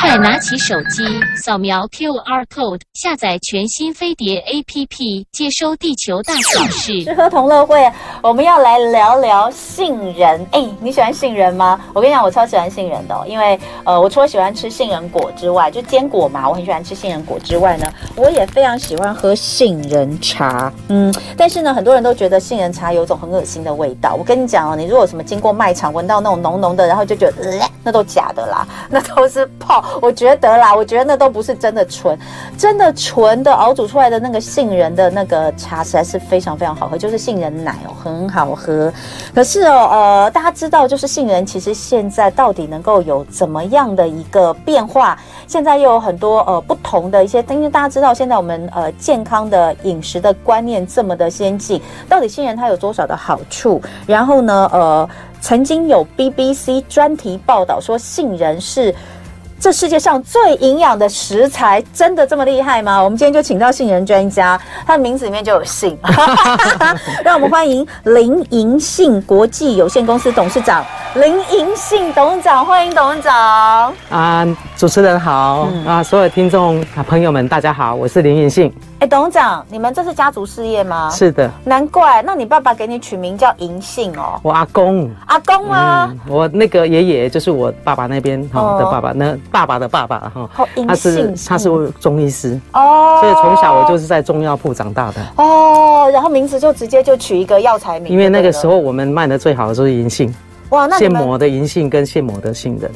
快拿起手机，扫描 QR code，下载全新飞碟 APP，接收地球大小事。吃喝同乐会，我们要来聊聊杏仁。哎，你喜欢杏仁吗？我跟你讲，我超喜欢杏仁的哦，因为呃，我除了喜欢吃杏仁果之外，就坚果嘛，我很喜欢吃杏仁果之外呢，我也非常喜欢喝杏仁茶。嗯，但是呢，很多人都觉得杏仁茶有种很恶心的味道。我跟你讲哦，你如果什么经过卖场闻到那种浓浓的，然后就觉得，呃，那都假的啦，那都是泡。我觉得啦，我觉得那都不是真的纯，真的纯的熬煮出来的那个杏仁的那个茶实在是非常非常好喝，就是杏仁奶哦，很好喝。可是哦，呃，大家知道，就是杏仁其实现在到底能够有怎么样的一个变化？现在又有很多呃不同的一些，因为大家知道现在我们呃健康的饮食的观念这么的先进，到底杏仁它有多少的好处？然后呢，呃，曾经有 BBC 专题报道说杏仁是。这世界上最营养的食材，真的这么厉害吗？我们今天就请到杏仁专家，他的名字里面就有杏，让我们欢迎林银杏国际有限公司董事长林银杏董事长，欢迎董事长。啊，主持人好，嗯、啊，所有听众啊朋友们，大家好，我是林银杏。哎，董事长，你们这是家族事业吗？是的，难怪。那你爸爸给你取名叫银杏哦。我阿公，阿公啊、嗯，我那个爷爷就是我爸爸那边哈的爸爸，哦、那爸爸的爸爸哈，他是他是中医师哦，所以从小我就是在中药铺长大的哦。然后名字就直接就取一个药材名，因为那个时候我们卖的最好的就是银杏哇，那现磨的银杏跟现磨的杏仁。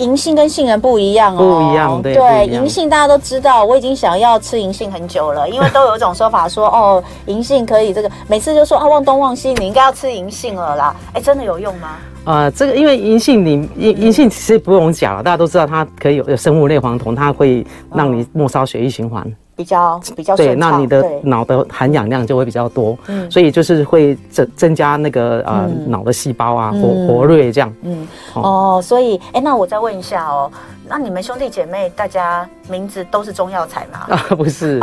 银杏跟杏仁不一样哦，不一样，对。对，银杏大家都知道，我已经想要吃银杏很久了，因为都有一种说法说，哦，银杏可以这个，每次就说啊，忘东忘西，你应该要吃银杏了啦。哎，真的有用吗？啊、呃，这个因为银杏你银银杏其实不用讲了，大家都知道它可以有有生物类黄酮，它会让你末梢血液循环。比较比较对，那你的脑的含氧量就会比较多，嗯，所以就是会增增加那个呃脑的细胞啊活活跃这样，嗯。哦，所以哎，那我再问一下哦，那你们兄弟姐妹大家名字都是中药材吗？啊，不是，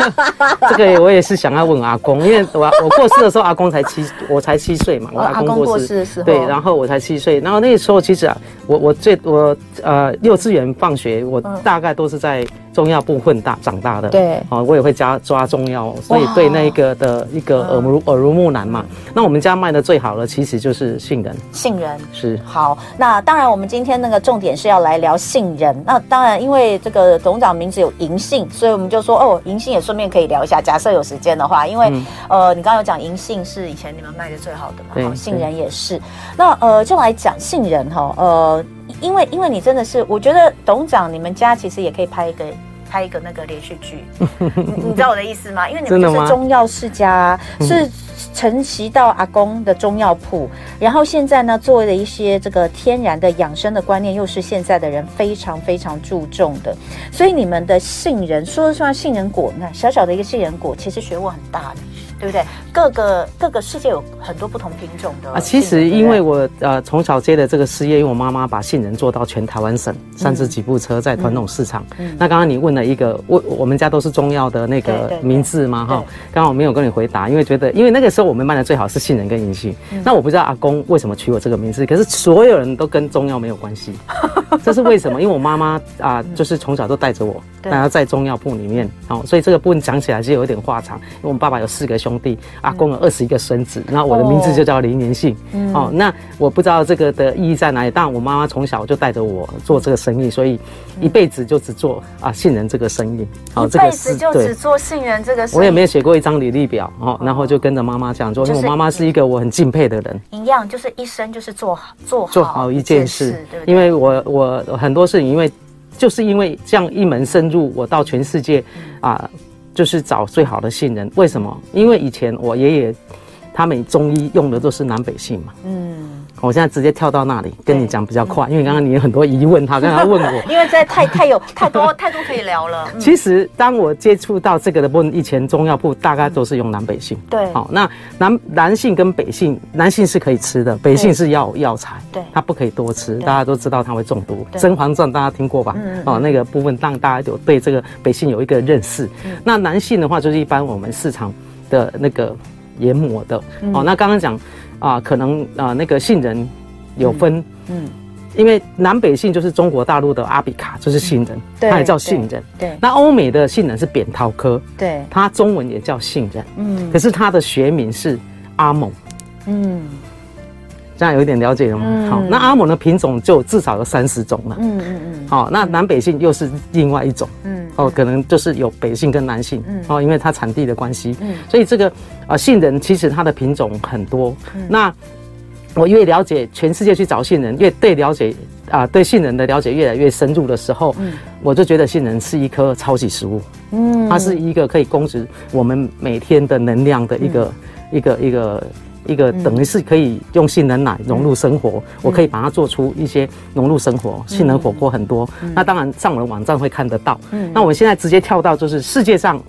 这个我也是想要问阿公，因为我我过世的时候阿公才七，我才七岁嘛，我阿公过世的时候，对，然后我才七岁，然后那个时候其实啊，我我最我呃幼稚园放学，我大概都是在。中药部混大长大的，对，哦，我也会加抓中药，所以对那个的一个耳濡耳濡目染嘛。那我们家卖的最好的其实就是杏仁，杏仁是好。那当然，我们今天那个重点是要来聊杏仁。那当然，因为这个董事长名字有银杏，所以我们就说哦，银杏也顺便可以聊一下。假设有时间的话，因为、嗯、呃，你刚刚有讲银杏是以前你们卖的最好的嘛，好，杏仁也是。那呃，就来讲杏仁哈，呃。因为，因为你真的是，我觉得董事长，你们家其实也可以拍一个拍一个那个连续剧，你，你知道我的意思吗？因为你们就是中药世家，是承袭到阿公的中药铺，然后现在呢，做的一些这个天然的养生的观念，又是现在的人非常非常注重的，所以你们的杏仁，说实话，杏仁果，你看小小的一个杏仁果，其实学问很大的。对不对？各个各个世界有很多不同品种的啊。其实因为我呃从小接的这个事业，因为我妈妈把杏仁做到全台湾省，三十几部车在传统市场。嗯嗯、那刚刚你问了一个，我我们家都是中药的那个名字嘛哈。刚刚我没有跟你回答，因为觉得因为那个时候我们卖的最好是杏仁跟银杏。嗯、那我不知道阿公为什么取我这个名字，可是所有人都跟中药没有关系。这是为什么？因为我妈妈啊，就是从小都带着我，带她在中药铺里面，哦，所以这个部分讲起来是有一点话长。因为我们爸爸有四个兄弟，阿公有二十一个孙子，那我的名字就叫林年信。哦，那我不知道这个的意义在哪里，但我妈妈从小就带着我做这个生意，所以一辈子就只做啊杏仁这个生意。哦，这个是就只做杏仁这个。我也没有写过一张履历表，哦，然后就跟着妈妈这样做，因为我妈妈是一个我很敬佩的人。一样，就是一生就是做好做好做好一件事，对不对？因为我我很多事情，因为就是因为这样一门深入，我到全世界啊。就是找最好的杏仁，为什么？因为以前我爷爷他们中医用的都是南北杏嘛。嗯。我现在直接跳到那里跟你讲比较快，因为刚刚你有很多疑问，他刚刚问我，因为在太太有太多 太多可以聊了。其实当我接触到这个的部分，以前中药铺大概都是用南北杏。对，好，那南南杏跟北杏，南杏是可以吃的，北杏是药药材，对，它不可以多吃，大家都知道它会中毒。《甄嬛传》大家听过吧？哦，那个部分让大家有对这个北杏有一个认识。那南杏的话，就是一般我们市场的那个研磨的。哦，那刚刚讲。啊，可能啊，那个杏仁有分，嗯，因为南北杏就是中国大陆的阿比卡，就是杏仁，对它也叫杏仁。对，那欧美的杏仁是扁桃科，对，它中文也叫杏仁。嗯，可是它的学名是阿蒙。嗯，这样有一点了解了吗？嗯好，那阿蒙的品种就至少有三十种了。嗯嗯嗯，好，那南北杏又是另外一种。嗯，哦，可能就是有北杏跟南杏。嗯哦，因为它产地的关系。嗯所以这个啊杏仁其实它的品种很多。嗯那我越了解全世界去找杏仁，越对了解啊对杏仁的了解越来越深入的时候，嗯我就觉得杏仁是一颗超级食物。嗯，它是一个可以供给我们每天的能量的一个、一个一个一个，等于是可以用杏仁奶融入生活。我可以把它做出一些融入生活，杏仁火锅很多。那当然上我的网站会看得到。那我们现在直接跳到就是世界上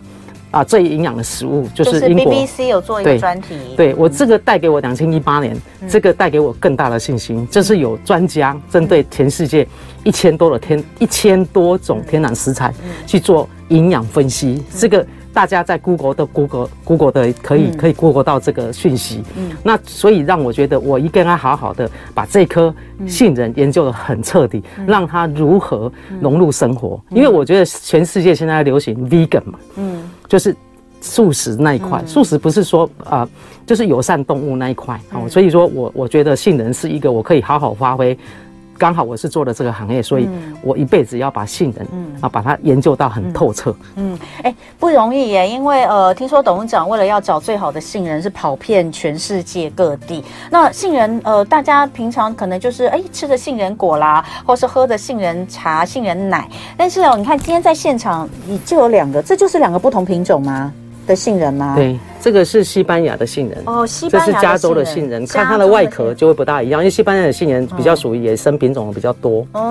啊最营养的食物，就是英国。BBC 有做一个专题。对我这个带给我两千一八年，这个带给我更大的信心，就是有专家针对全世界一千多的天一千多种天然食材去做营养分析。这个大家在 Google 的 Google Google 的可以可以 Google 到这个讯息。嗯那所以让我觉得我应该好好的把这颗杏仁研究的很彻底，让它如何融入生活。因为我觉得全世界现在流行 Vegan 嘛，嗯，就是。素食那一块，素食不是说啊、呃，就是友善动物那一块哦，所以说我我觉得杏仁是一个我可以好好发挥。刚好我是做的这个行业，所以我一辈子要把杏仁啊把它研究到很透彻。嗯，哎、欸，不容易耶，因为呃，听说董事长为了要找最好的杏仁，是跑遍全世界各地。那杏仁呃，大家平常可能就是哎、欸、吃的杏仁果啦，或是喝的杏仁茶、杏仁奶。但是哦，你看今天在现场，你就有两个，这就是两个不同品种吗？的杏仁吗？对，这个是西班牙的杏仁哦，西班牙加州的杏仁，看它的外壳就会不大一样，因为西班牙的杏仁比较属于野生品种的比较多哦，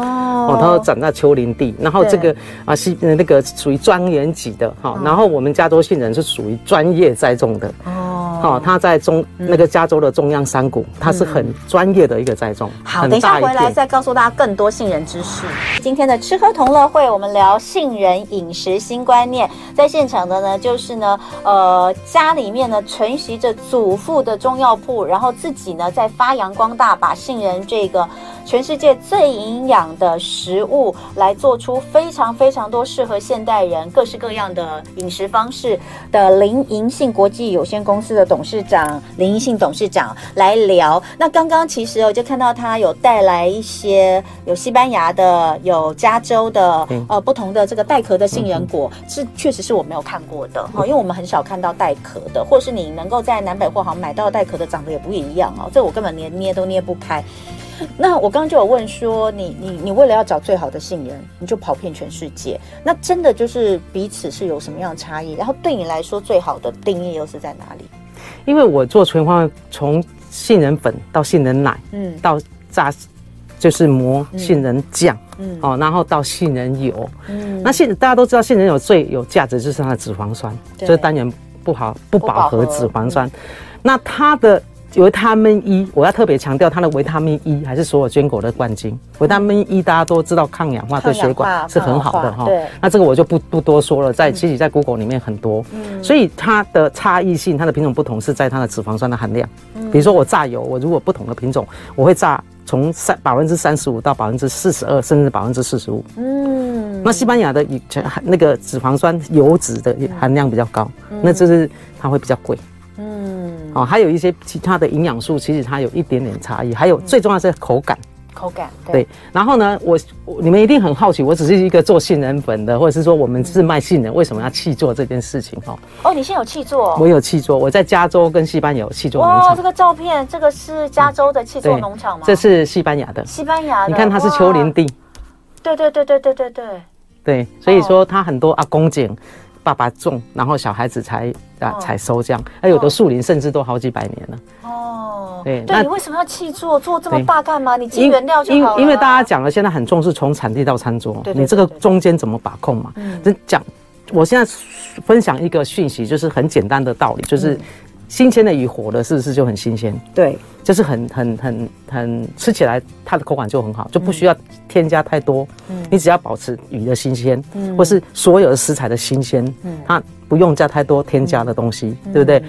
哦，它都长在丘陵地，然后这个啊西那个属于庄园级的哈，然后我们加州杏仁是属于专业栽种的哦，好，他在中那个加州的中央山谷，他是很专业的一个栽种。好，等一下回来再告诉大家更多杏仁知识。今天的吃喝同乐会，我们聊杏仁饮食新观念，在现场的呢就是呢。呃，家里面呢承袭着祖父的中药铺，然后自己呢在发扬光大，把杏仁这个全世界最营养的食物来做出非常非常多适合现代人各式各样的饮食方式的林银杏国际有限公司的董事长林一信董事长来聊。那刚刚其实我就看到他有带来一些有西班牙的，有加州的，嗯呃，不同的这个带壳的杏仁果，是确实是我没有看过的哈，因为我们很少看到带壳的，或是你能够在南北货行买到带壳的，长得也不一样哦，这我根本连捏都捏不开。那我刚刚就有问说，你你你为了要找最好的杏仁，你就跑遍全世界，那真的就是彼此是有什么样的差异？然后对你来说，最好的定义又是在哪里？因为我做全方位，从杏仁粉到杏仁奶，嗯，到榨，就是磨杏仁酱，嗯，哦，然后到杏仁油，嗯，那杏大家都知道，杏仁油最有价值就是它的脂肪酸，就是单元不好不饱和脂肪酸，那它的。维他命 E，我要特别强调，它的维他命 E 还是所有坚果的冠军。维他命 E 大家都知道抗氧化对血管是很好的哈。那这个我就不不多说了，在其实，在 Google 里面很多。嗯。所以它的差异性，它的品种不同是在它的脂肪酸的含量。嗯。比如说我榨油，我如果不同的品种，我会榨从三百分之三十五到百分之四十二，甚至百分之四十五。嗯。那西班牙的以前那个脂肪酸油脂的含量比较高，那就是它会比较贵。嗯，哦，还有一些其他的营养素，其实它有一点点差异。还有最重要是口感，口感对，对。然后呢，我，我你们一定很好奇，我只是一个做杏仁粉的，或者是说我们是卖杏仁，为什么要契作这件事情？哦，哦，你现在有契作？我有契作，我在加州跟西班牙有契作农场。哇，这个照片，这个是加州的气做农场吗？这是西班牙的，西班牙的。你看它是丘陵地，对对对对对对对，对，所以说它很多阿公捡。爸爸种，然后小孩子才啊采收这样，那有的树林甚至都好几百年了。哦，对，那你为什么要气做做这么大干嘛？你进原料就好因为大家讲了，现在很重视从产地到餐桌，你这个中间怎么把控嘛？嗯，讲，我现在分享一个讯息，就是很简单的道理，就是。新鲜的鱼活的，是不是就很新鲜？对，就是很很很很吃起来它的口感就很好，就不需要添加太多。嗯，你只要保持鱼的新鲜，嗯，或是所有的食材的新鲜，嗯，它不用加太多添加的东西，对不对？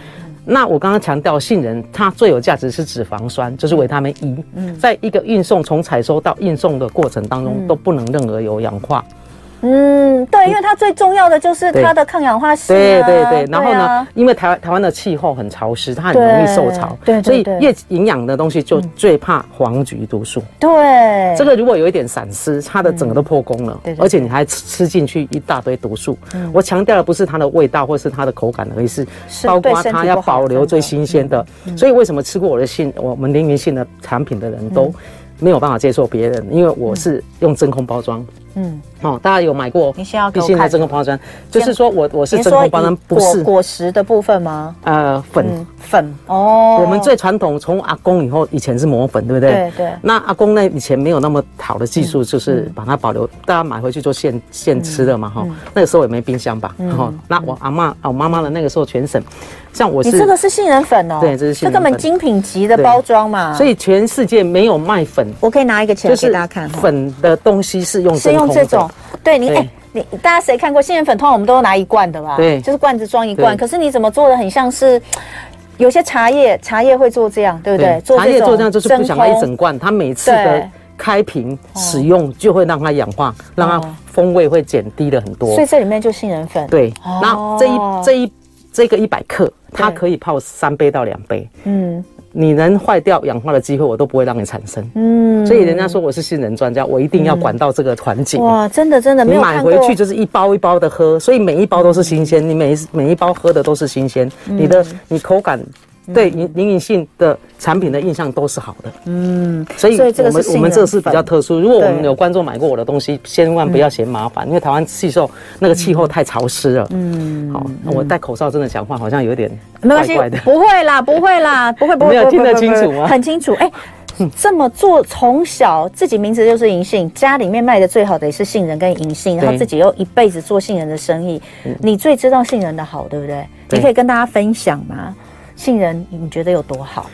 那我刚刚强调，杏仁它最有价值是脂肪酸，就是维他命 E。嗯，在一个运送从采收到运送的过程当中，嗯、都不能任何有氧化。嗯，对，因为它最重要的就是它的抗氧化性、啊。对对对，然后呢，啊、因为台湾台湾的气候很潮湿，它很容易受潮，对，对，对，所以越营养的东西就最怕黄菊毒素。对，这个如果有一点闪失，它的整个都破功了，对，而且你还吃吃进去一大堆毒素。嗯、我强调的不是它的味道或是它的口感而已，是包括它要保留最新鲜的。所以为什么吃过我的信，我们林明杏的产品的人都没有办法接受别人，因为我是用真空包装。嗯，哦，大家有买过？你先要给我看真空包装，就是说我我是真空包装，不是果实的部分吗？呃，粉粉哦。我们最传统，从阿公以后，以前是磨粉，对不对？对对。那阿公那以前没有那么好的技术，就是把它保留，大家买回去做现现吃的嘛，哈。那个时候也没冰箱吧？然后那我阿妈，我妈妈的那个时候全省，像我是你这个是杏仁粉哦，对，这是杏仁粉，这根本精品级的包装嘛。所以全世界没有卖粉，我可以拿一个起来给大家看。粉的东西是用是用。这种，对你，哎对，你大家谁看过杏仁粉？通常我们都拿一罐的吧？对，就是罐子装一罐。可是你怎么做的很像是有些茶叶，茶叶会做这样，对不对？对茶叶做这样就是不想要一整罐，它每次的开瓶使用就会让它氧化，对让它风味会减低了很多。所以这里面就杏仁粉。对，那这一这一这个一百克，它可以泡三杯到两杯。嗯。你能坏掉氧化的机会，我都不会让你产生。嗯，所以人家说我是杏仁专家，我一定要管到这个环境。哇，真的真的，你买回去就是一包一包的喝，所以每一包都是新鲜，你每一每一包喝的都是新鲜，你的你口感。对，林林颖杏的产品的印象都是好的，嗯，所以我们我们这是比较特殊。如果我们有观众买过我的东西，千万不要嫌麻烦，因为台湾气候那个气候太潮湿了。嗯，好，那我戴口罩真的讲话好像有点怪怪的。不会啦，不会啦，不会不会。没有听得清楚吗？很清楚。哎，这么做从小自己名字就是银杏，家里面卖的最好的也是杏仁跟银杏，然后自己又一辈子做杏仁的生意，你最知道杏仁的好，对不对？你可以跟大家分享吗？杏仁，你觉得有多好？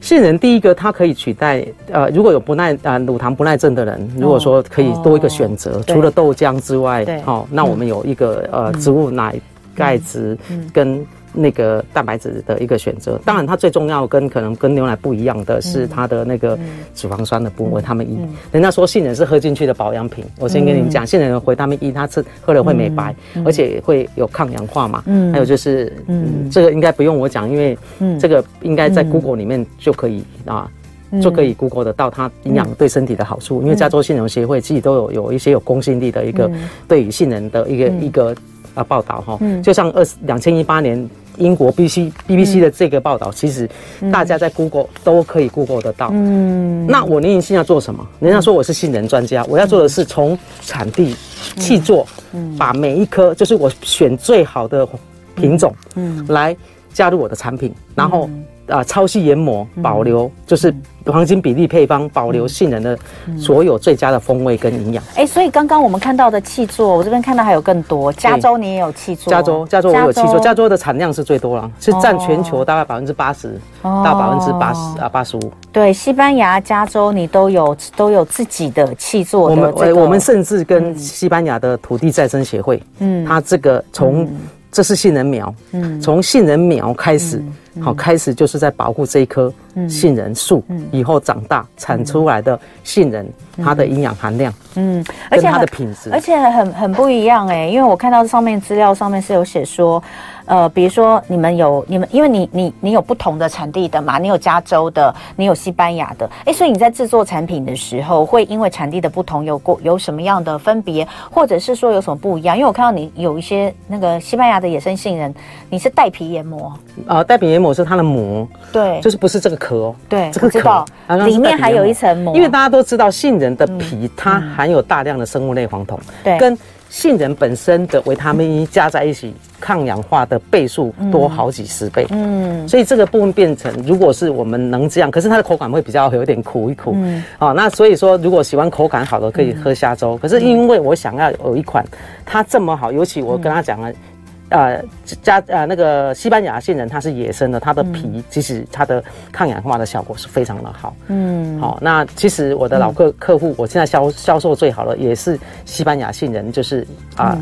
杏仁第一个，它可以取代呃，如果有不耐啊、呃、乳糖不耐症的人，如果说可以多一个选择，哦、除了豆浆之外，好、哦，那我们有一个呃植物奶钙质跟。那个蛋白质的一个选择，当然它最重要跟可能跟牛奶不一样的是它的那个脂肪酸的部分，维他命 E。人家说杏仁是喝进去的保养品，我先跟你讲，杏仁的维他命 E 它吃喝了会美白，而且会有抗氧化嘛。嗯，还有就是，嗯，这个应该不用我讲，因为这个应该在 Google 里面就可以啊，就可以 Google 得到它营养对身体的好处。因为加州杏仁协会自己都有有一些有公信力的一个对于杏仁的一个一个啊报道哈，就像二两千一八年。英国 BBC BBC 的这个报道，其实大家在 Google 都可以 Google 得到。嗯，那我林颖杏要做什么？人家说我是杏仁专家，我要做的是从产地去做，把每一颗就是我选最好的品种，嗯，来加入我的产品，然后。啊，超细研磨，保留就是黄金比例配方，保留杏仁的所有最佳的风味跟营养。哎，所以刚刚我们看到的气座，我这边看到还有更多。加州你也有气座？加州，加州我有气座。加州的产量是最多了，是占全球大概百分之八十到百分之八十啊，八十五。对，西班牙、加州你都有都有自己的契作。我们我们甚至跟西班牙的土地再生协会，嗯，它这个从。这是杏仁苗，嗯，从杏仁苗开始，好，开始就是在保护这一棵杏仁树，以后长大产出来的杏仁，它的营养含量，嗯，而且它的品质，而且很很不一样哎，因为我看到上面资料上面是有写说。呃，比如说你们有你们，因为你你你有不同的产地的嘛，你有加州的，你有西班牙的，哎，所以你在制作产品的时候，会因为产地的不同有过有什么样的分别，或者是说有什么不一样？因为我看到你有一些那个西班牙的野生杏仁，你是带皮研磨，呃，带皮研磨是它的膜，对，就是不是这个壳哦，对，这个壳里面还有一层膜，因为大家都知道杏仁的皮它含有大量的生物类黄酮，对，跟。杏仁本身的维他命 E 加在一起，抗氧化的倍数多好几十倍。嗯，所以这个部分变成，如果是我们能这样，可是它的口感会比较有点苦一苦。嗯，哦，那所以说，如果喜欢口感好的，可以喝虾粥。可是因为我想要有一款它这么好，尤其我跟他讲了。呃，加呃那个西班牙杏仁，它是野生的，它的皮其实它的抗氧化的效果是非常的好。嗯，好，那其实我的老客客户，我现在销销售最好的也是西班牙杏仁，就是啊。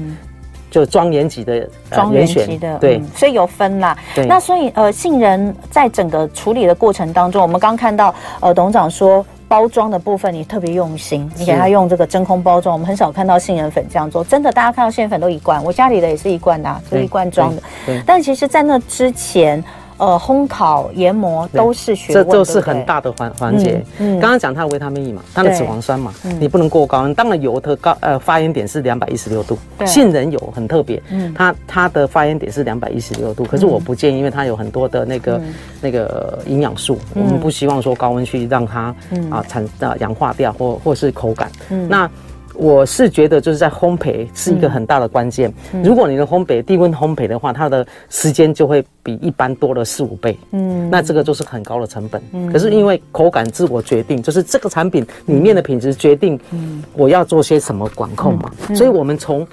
就庄园级的庄园级的，对、嗯，所以有分啦。对，那所以呃，杏仁在整个处理的过程当中，我们刚看到呃，董事长说包装的部分你特别用心，你给他用这个真空包装，我们很少看到杏仁粉这样做。真的，大家看到杏仁粉都一罐，我家里的也是一罐的、啊，就一罐装的。但其实，在那之前。呃，烘烤、研磨都是学问，这都是很大的环环节。嗯，刚刚讲它的维他命 E 嘛，它的脂肪酸嘛，你不能过高。当然油的高，呃，发烟点是两百一十六度。杏仁油很特别，嗯，它它的发烟点是两百一十六度，可是我不建议，因为它有很多的那个那个营养素，我们不希望说高温去让它啊产啊氧化掉或或是口感。嗯，那。我是觉得就是在烘焙是一个很大的关键。如果你的烘焙低温烘焙的话，它的时间就会比一般多了四五倍。嗯，那这个就是很高的成本。嗯，可是因为口感自我决定，就是这个产品里面的品质决定，我要做些什么管控嘛。所以我们从。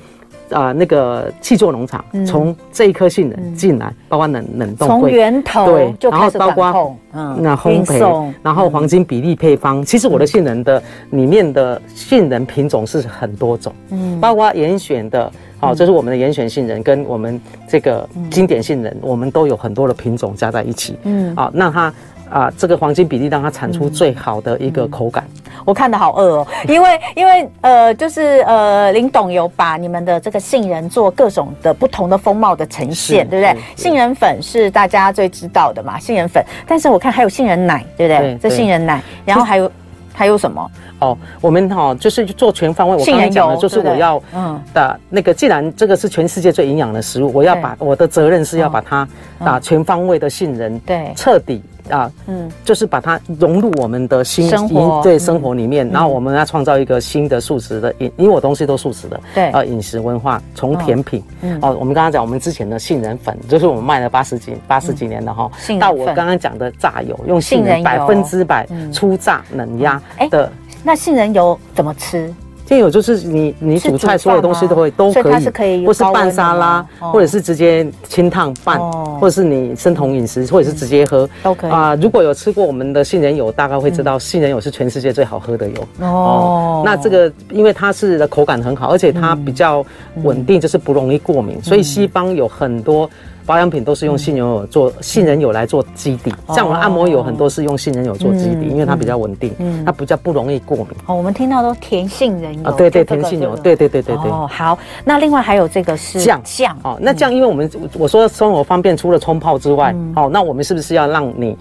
啊，那个气作农场从这一颗杏仁进来，包括冷冷冻柜，从源头对，然后包括嗯，那烘焙，然后黄金比例配方。其实我的杏仁的里面的杏仁品种是很多种，嗯，包括严选的，哦，这是我们的严选杏仁，跟我们这个经典杏仁，我们都有很多的品种加在一起，嗯，啊，那它。啊，这个黄金比例让它产出最好的一个口感。我看的好饿哦，因为 因为呃，就是呃，林董有把你们的这个杏仁做各种的不同的风貌的呈现，对不对？杏仁粉是大家最知道的嘛，杏仁粉。但是我看还有杏仁奶，对不对？对，这杏仁奶，然后还有还有什么？哦，我们哈、哦、就是做全方位。我刚才讲的就是我要嗯的那个，既然这个是全世界最营养的食物，我要把我的责任是要把它打全方位的杏仁，对，彻底。啊，嗯，就是把它融入我们的新生活，对生活里面，然后我们要创造一个新的素食的饮，因为我东西都素食的，对，呃，饮食文化从甜品，嗯，哦，我们刚刚讲我们之前的杏仁粉，就是我们卖了八十几八十几年的哈，到我刚刚讲的榨油，用杏仁百分之百初榨冷压的，那杏仁油怎么吃？还有就是你你煮菜所有东西都会都可以，可以或是拌沙拉，或者是直接清烫拌，或者是你生酮饮食，或者是直接喝。都可以。啊。如果有吃过我们的杏仁油，大概会知道杏仁油是全世界最好喝的油。哦。那这个因为它是的口感很好，而且它比较稳定，就是不容易过敏，所以西方有很多。保养品都是用杏仁油做，杏仁油来做基底，像我们按摩油很多是用杏仁油做基底，因为它比较稳定，它比较不容易过敏。哦，我们听到都甜杏仁油，对对，甜杏油，对对对对对。哦，好，那另外还有这个是酱。酱。哦，那酱因为我们我说生活方便，除了冲泡之外，哦，那我们是不是要让你，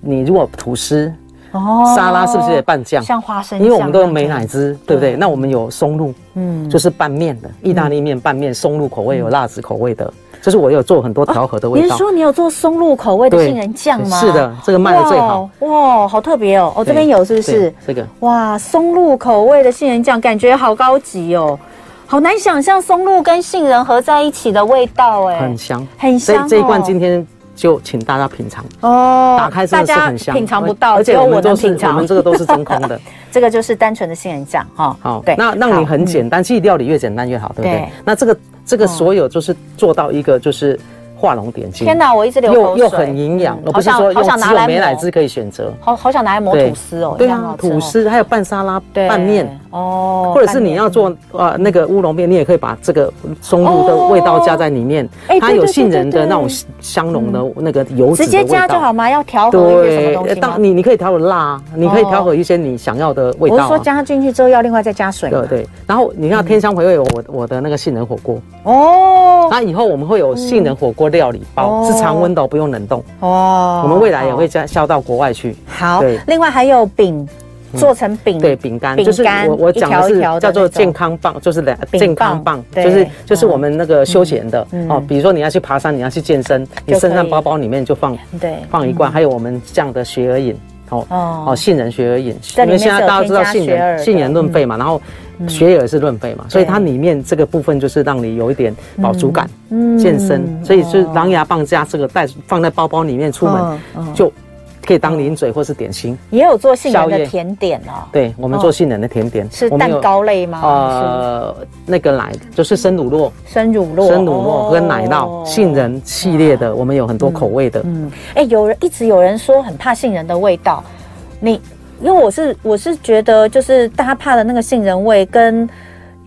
你如果吐司哦。沙拉是不是也拌酱？像花生，因为我们都用美乃滋，对不对？那我们有松露，嗯，就是拌面的意大利面拌面，松露口味有辣子口味的。就是我有做很多调和的味道。你是说你有做松露口味的杏仁酱吗？是的，这个卖的最好。哇，好特别哦！哦，这边有是不是？这个。哇，松露口味的杏仁酱，感觉好高级哦，好难想象松露跟杏仁合在一起的味道哎，很香，很香。所以这一罐今天就请大家品尝哦，打开真的是很香，品尝不到，而且我能品尝。我们这个都是真空的，这个就是单纯的杏仁酱哈。好，对，那让你很简单，其实料理越简单越好，对不对？那这个这个所有就是做到一个就是。画龙点睛！天哪，我一直流口水。又又很营养，我不是说用只有美乃滋可以选择。好好想拿来磨吐司哦，对啊，吐司还有拌沙拉、拌面哦，或者是你要做呃那个乌龙面，你也可以把这个松露的味道加在里面。它有杏仁的那种香浓的那个油脂。直接加就好吗？要调和一些什么东西？当你你可以调和辣，你可以调和一些你想要的味道。我是说加进去之后要另外再加水。对对，然后你看天香回味，我我的那个杏仁火锅哦。那以后我们会有杏仁火锅料理包。是常温的，不用冷冻。哦。我们未来也会加销到国外去。好，另外还有饼，做成饼，对，饼干，就是我我讲的是叫做健康棒，就是两健康棒，就是就是我们那个休闲的。哦。比如说你要去爬山，你要去健身，你身上包包里面就放对。放一罐，还有我们这样的雪耳饮哦哦，杏仁雪耳饮，因为现在大家知道杏仁杏仁润肺嘛，然后。雪耳是润肺嘛，所以它里面这个部分就是让你有一点饱足感，健身，所以是狼牙棒加这个带放在包包里面出门就可以当零嘴或是点心。也有做杏仁的甜点哦。对，我们做杏仁的甜点。是蛋糕类吗？呃，那个奶就是生乳酪，生乳酪，生乳酪跟奶酪，杏仁系列的，我们有很多口味的。嗯，哎，有人一直有人说很怕杏仁的味道，你。因为我是我是觉得，就是大家怕的那个杏仁味跟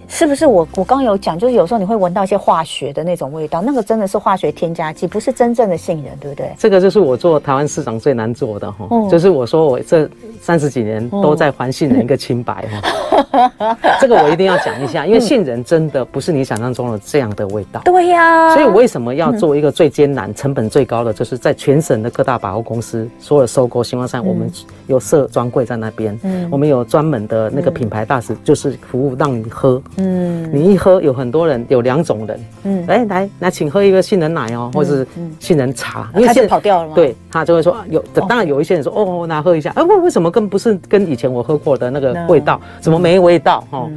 是不是？我我刚有讲，就是有时候你会闻到一些化学的那种味道，那个真的是化学添加剂，不是真正的杏仁，对不对？这个就是我做台湾市长最难做的哈，哦、就是我说我这三十几年都在还杏仁一个清白哈，哦、这个我一定要讲一下，因为杏仁真的不是你想象中的这样的味道。对呀，所以我为什么要做一个最艰难、成本最高的，就是在全省的各大百货公司所有收购新光山，我们有设专柜在那边，嗯，我们有专门的那个品牌大使，就是服务让你喝。嗯，你一喝，有很多人有两种人，嗯，哎，来来，请喝一个杏仁奶哦，或者是杏仁茶，因为现在跑掉了吗？对，他就会说有，当然有一些人说哦，拿喝一下，哎，为为什么跟不是跟以前我喝过的那个味道，怎么没味道？哈。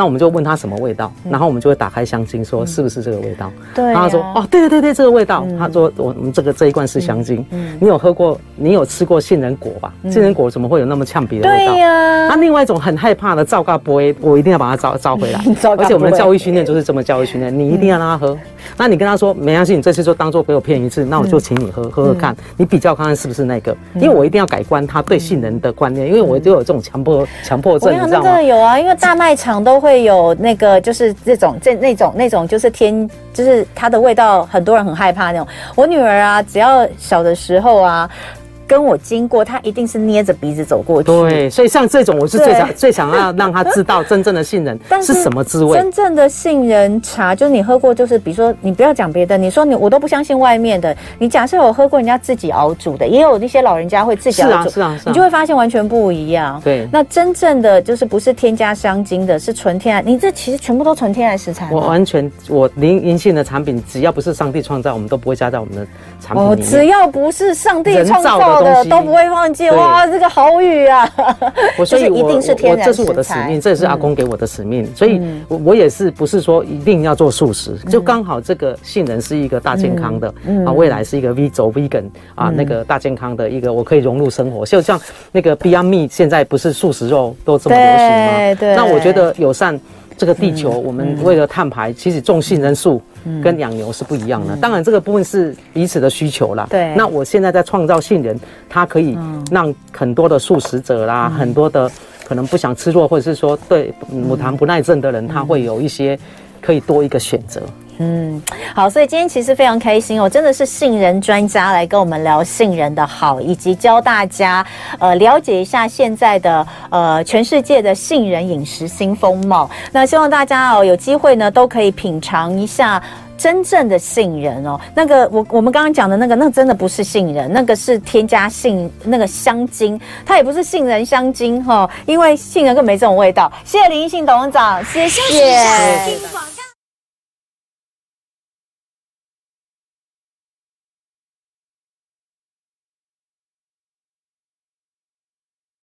那我们就问他什么味道，然后我们就会打开香精，说是不是这个味道？对，他说哦，对对对对，这个味道。他说我我们这个这一罐是香精。嗯，你有喝过？你有吃过杏仁果吧？杏仁果怎么会有那么呛鼻的味道？对呀。那另外一种很害怕的皂咖杯，我一定要把它招招回来。而且我们的教育训练就是这么教育训练，你一定要让他喝。那你跟他说没关系，你这次就当做给我骗一次，那我就请你喝喝喝看，你比较看看是不是那个？因为我一定要改观他对杏仁的观念，因为我就有这种强迫强迫症，你知道吗？真的有啊，因为大卖场都会会有那个。就是这种这那种那种，就是天，就是它的味道，很多人很害怕那种。我女儿啊，只要小的时候啊。跟我经过，他一定是捏着鼻子走过去。对，所以像这种，我是最想最想要让他知道真正的杏仁 是什么滋味。真正的杏仁茶，就是你喝过，就是比如说，你不要讲别的，你说你我都不相信外面的。你假设我喝过人家自己熬煮的，也有那些老人家会自己熬煮，是啊，是啊，是啊，你就会发现完全不一样。对，那真正的就是不是添加香精的，是纯天然。你这其实全部都纯天然食材。我完全，我零银杏的产品，只要不是上帝创造，我们都不会加在我们的产品里面。哦，只要不是上帝创造。都不会忘记哇，这个好雨啊！我所以，我我这是我的使命，这也是阿公给我的使命。所以，我我也是不是说一定要做素食，就刚好这个杏仁是一个大健康的啊，未来是一个 V 走 Vegan 啊，那个大健康的一个，我可以融入生活。就像那个 Beyond Meat 现在不是素食肉都这么流行吗？对，那我觉得友善这个地球，我们为了碳排，其实种杏仁树。跟养牛是不一样的，当然这个部分是彼此的需求啦。对，那我现在在创造杏仁，它可以让很多的素食者啦，很多的可能不想吃肉，或者是说对乳糖不耐症的人，他会有一些可以多一个选择。嗯，好，所以今天其实非常开心哦，真的是杏仁专家来跟我们聊杏仁的好，以及教大家呃了解一下现在的呃全世界的杏仁饮食新风貌。那希望大家哦有机会呢都可以品尝一下真正的杏仁哦。那个我我们刚刚讲的那个，那真的不是杏仁，那个是添加杏那个香精，它也不是杏仁香精哈、哦，因为杏仁更没这种味道。谢谢林一信董事长，谢谢。